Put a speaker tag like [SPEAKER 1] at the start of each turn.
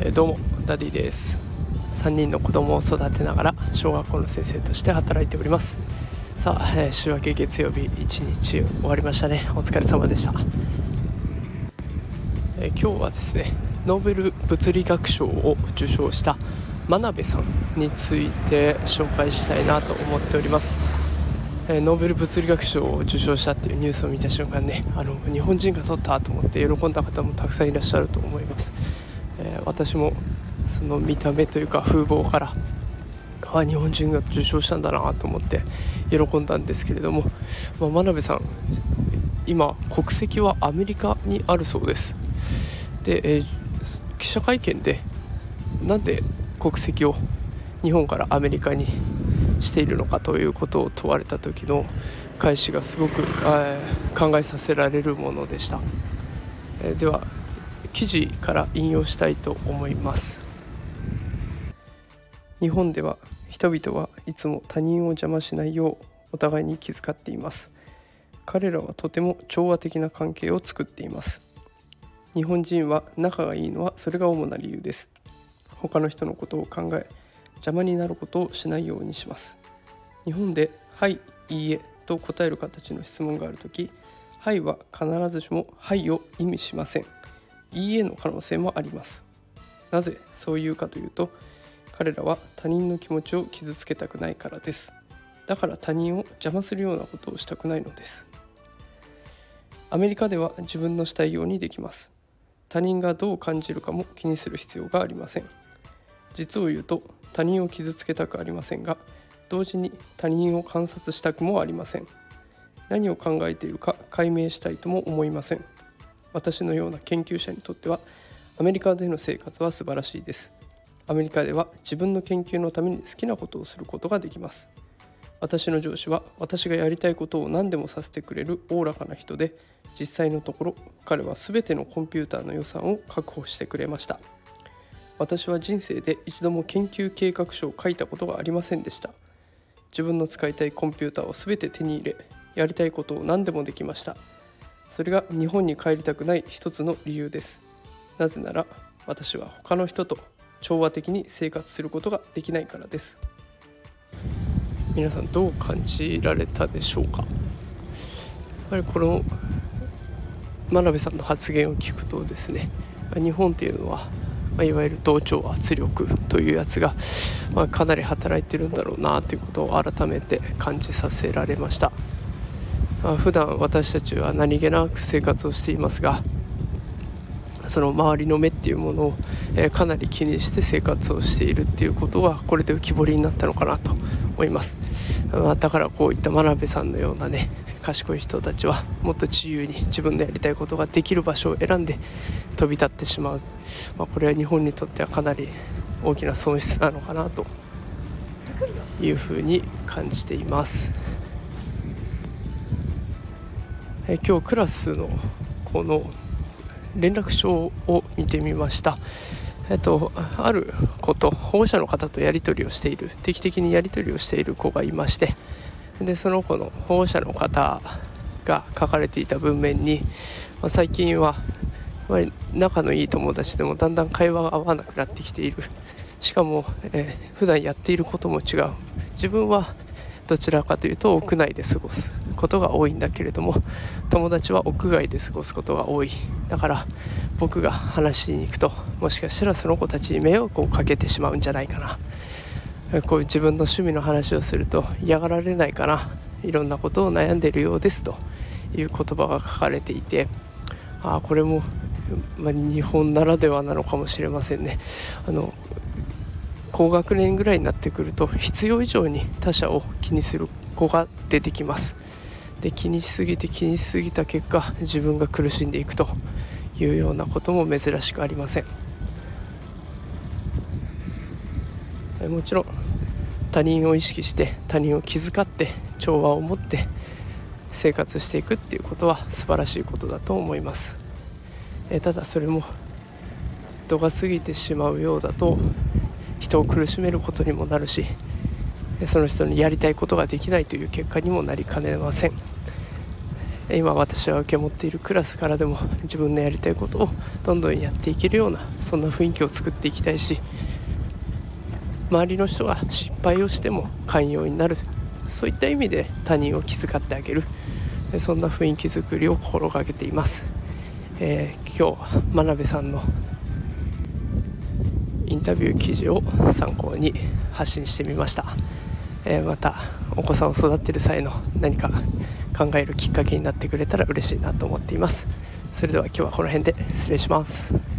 [SPEAKER 1] えどうもダディです。3人の子供を育てながら小学校の先生として働いております。さあ、えー週明け月曜日1日終わりましたね。お疲れ様でした、えー今日はですねノーベル物理学賞を受賞した真鍋さんについて紹介したいなと思っております。えノーベル物理学賞を受賞したっていうニュースを見た瞬間ねあの日本人が取ったと思って喜んだ方もたくさんいらっしゃると思います、えー私もその見た目というか風貌からあ日本人が受賞したんだなと思って喜んだんですけれども、まあ、真鍋さん今国籍はアメリカにあるそうです。で、えー記者会見でなんで国籍を日本からアメリカにしているのかということを問われた時の返しがすごく、えー考えさせられるものでした、えーでは記事から引用したいと思います。日本では人々はいつも他人を邪魔しないようお互いに気遣っています。彼らはとても調和的な関係を作っています。日本人は仲がいいのはそれが主な理由です。他の人のことを考え邪魔になることをしないようにします。日本で「はい」「いいえ」と答える形の質問があるとき「はい」は必ずしも「はい」を意味しません「いいえ」の可能性もあります。なぜそういうかというと彼らは他人の気持ちを傷つけたくないからです。だから他人を邪魔するようなことをしたくないのです。アメリカでは自分のしたいようにできます。他人がどう感じるかも気にする必要がありません。実を言うと他人を傷つけたくありませんが同時に他人を観察したくもありません。何を考えているか解明したいとも思いません。私のような研究者にとってはアメリカでの生活は素晴らしいです。アメリカでは自分の研究のために好きなことをすることができます。私の上司は私がやりたいことを何でもさせてくれるおおらかな人で実際のところ彼は全てのコンピューターの予算を確保してくれました。私は人生で一度も研究計画書を書いたことがありませんでした。自分の使いたいコンピューターを全て手に入れやりたいことを何でもできました。それが日本に帰りたくない一つの理由です。なぜなら私は他の人と調和的に生活することができないからです。皆さんどう感じられたでしょうか？やっぱりこの真鍋さんの発言を聞くとですね日本っていうのは、まあ、いわゆる同調圧力というやつが、まあ、かなり働いてるんだろうなということを改めて感じさせられました、まあ、普段私たちは何気なく生活をしていますがその周りの目っていうものを、えーかなり気にして生活をしているっていうことはこれで浮き彫りになったのかなと思います、まあだからこういった真鍋さんのようなね賢い人たちはもっと自由に自分のやりたいことができる場所を選んで飛び立ってしまう、まあ、これは日本にとってはかなり大きな損失なのかなというふうに感じていますえ今日クラスのこの連絡帳を見てみました。えっと、ある子と保護者の方とやり取りをしている定期的にやり取りをしている子がいましてでその子の保護者の方が書かれていた文面に、まあ最近は、仲のいい友達でもだんだん会話が合わなくなってきている。しかも、えー普段やっていることも違う。自分はどちらかというと屋内で過ごすことが多いんだけれども友達は屋外で過ごすことが多い。だから僕が話しに行くともしかしたらその子たちに迷惑をかけてしまうんじゃないかな。こう自分の趣味の話をすると嫌がられないかな。いろんなことを悩んでいるようですと。いう言葉が書かれていて。ああこれも、ま、日本ならではなのかもしれませんね。あの高学年ぐらいになってくると必要以上に他者を気にする子が出てきます。で気にしすぎて気にしすぎた結果自分が苦しんでいくというようなことも珍しくありませんえもちろん他人を意識して他人を気遣って調和を持って生活していくっていうことは素晴らしいことだと思います。えただそれも度が過ぎてしまうようだと人を苦しめることにもなるしその人にやりたいことができないという結果にもなりかねません。今私は受け持っているクラスからでも自分のやりたいことをどんどんやっていけるようなそんな雰囲気を作っていきたいし周りの人が失敗をしても寛容になる。そういった意味で他人を気遣ってあげる。そんな雰囲気づくりを心がけています、えー、今日真鍋さんのインタビュー記事を参考に発信してみました、えー、またお子さんを育てる際の何か考えるきっかけになってくれたら嬉しいなと思っています。それでは今日はこの辺で失礼します。